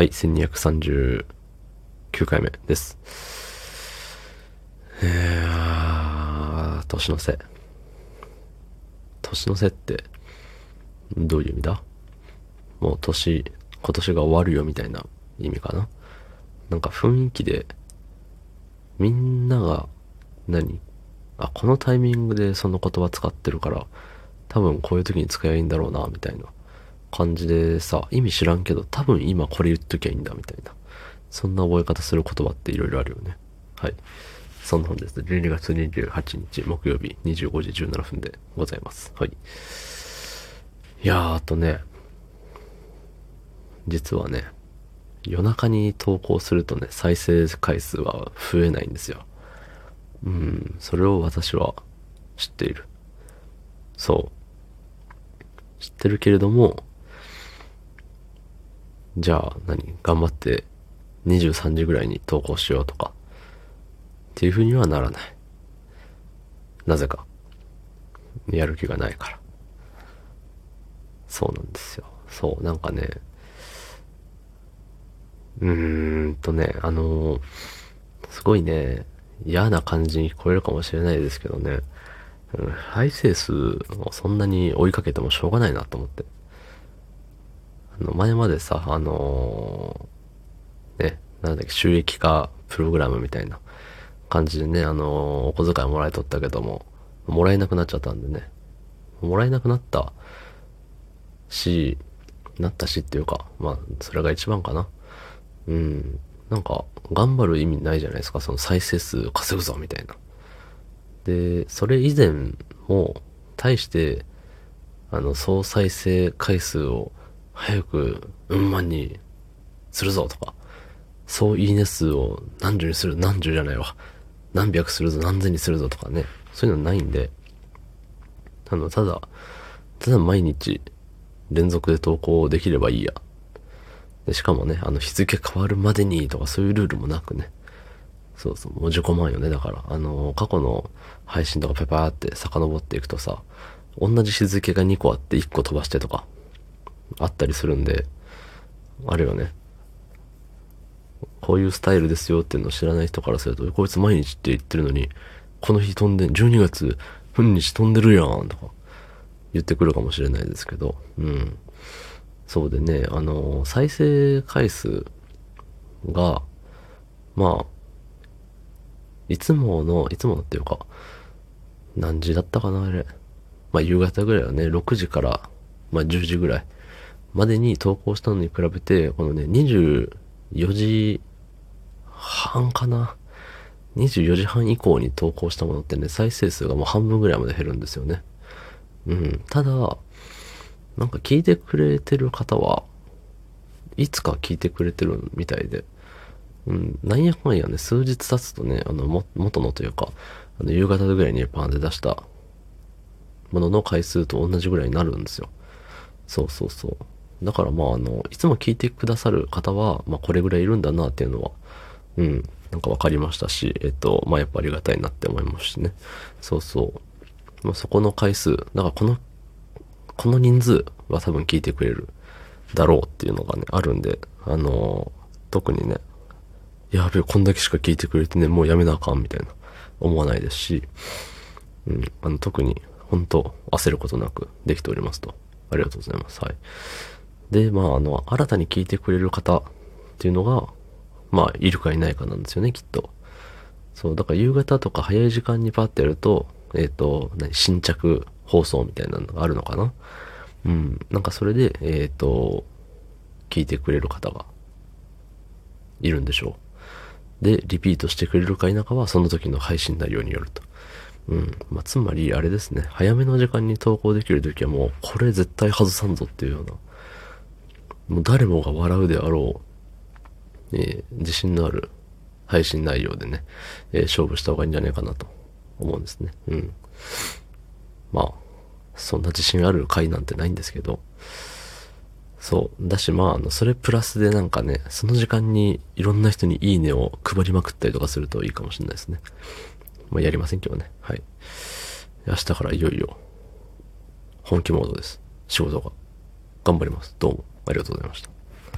はい、1239回目です。いやー、年の瀬。年の瀬って、どういう意味だ？もう年、今年が終わるよみたいな意味かな？なんか雰囲気で、みんなが何、あ、このタイミングでその言葉使ってるから、多分こういう時に使えばいいんだろうな、みたいな感じでさ、意味知らんけど、多分今これ言っときゃいいんだ、みたいな。そんな覚え方する言葉っていろいろあるよね。はい。そんな本です。12月28日木曜日25時17分でございます。はい。いやー、あとね、実はね、夜中に投稿するとね、再生回数は増えないんですよ。うん、それを私は知っている。そう。知ってるけれども、じゃあ何？頑張って23時ぐらいに投稿しようとか、っていう風にはならない。なぜか。やる気がないから。そうなんですよ。そう、なんかね、うーんとね、あのすごいね、嫌な感じに聞こえるかもしれないですけどね、うん、再生数をそんなに追いかけてもしょうがないなと思って。の、前までさ、あのーね、なんだっけ、収益化プログラムみたいな感じでね、あのーお小遣いもらえとったけども、もらえなくなっちゃったんでね、もらえなくなったし、なったしっていうか、まあ、それが一番かな。うん。なんか、頑張る意味ないじゃないですか、その再生数稼ぐぞ、みたいな。で、それ以前も、対して、あの、総再生回数を早く、うん万にするぞとか、総いいね数を何十にする、何十じゃないわ。何百するぞ、何千にするぞとかね。そういうのないんで、あの、ただ、ただ毎日連続で投稿できればいいや。でしかもね、あの日付変わるまでにとかそういうルールもなくね。そうそう、もう自己満よね。だから、あの過去の配信とかペパーって遡っていくとさ、同じ日付が2個あって1個飛ばしてとか、あったりするんで、あるよね。こういうスタイルですよっていうのを知らない人からすると、こいつ毎日って言ってるのに、この日飛んで、12月、分日飛んでるやんとか、言ってくるかもしれないですけど、うん。そうでね、あの、再生回数が、まあ、いつもの、いつものっていうか、何時だったかな、あれ。まあ、夕方ぐらいはね、6時から、まあ、10時ぐらいまでに投稿したのに比べて、このね、24時半かな？24時半以降に投稿したものってね、再生数がもう半分ぐらいまで減るんですよね。うん。ただ、なんか聞いてくれてる方は、いつか聞いてくれてるみたいで、うん、なんやかんやね、数日経つとね、あの、も、元のというか、あの、夕方ぐらいにパンで出したものの回数と同じぐらいになるんですよ。そうそうそう。だからまあ、あの、いつも聞いてくださる方は、まあ、これぐらいいるんだなっていうのは、うん、なんかわかりましたし、えっと、まあ、やっぱありがたいなって思いますしね。そうそう。まあ、そこの回数、だからこの、この人数は多分聞いてくれるだろうっていうのがね、あるんで、あの特にね、やべえ、こんだけしか聞いてくれてね、もうやめなあかんみたいな思わないですし、うん、あの、特に、本当焦ることなくできておりますと。ありがとうございます。はい。で、まあ、あの、新たに聞いてくれる方っていうのが、まあ、いるかいないかなんですよね、きっと。そう、だから夕方とか早い時間にパッてやると、えっ、と、何、新着放送みたいなのがあるのかな？うん。なんかそれで、えっ、と、聞いてくれる方がいるんでしょう。で、リピートしてくれるか否かは、その時の配信内容によると。うん。まあ、つまり、あれですね。早めの時間に投稿できる時はもう、これ絶対外さんぞっていうような、もう誰もが笑うであろう、えー自信のある配信内容でね、えー勝負した方がいいんじゃないかなと思うんですね。うん。まあ、そんな自信ある回なんてないんですけど、そう。だし、まあ、あの、それプラスでなんかね、その時間にいろんな人にいいねを配りまくったりとかするといいかもしれないですね。まあ、やりませんけどね。はい。明日からいよいよ、本気モードです。仕事が。頑張ります。どうもありがとうございました。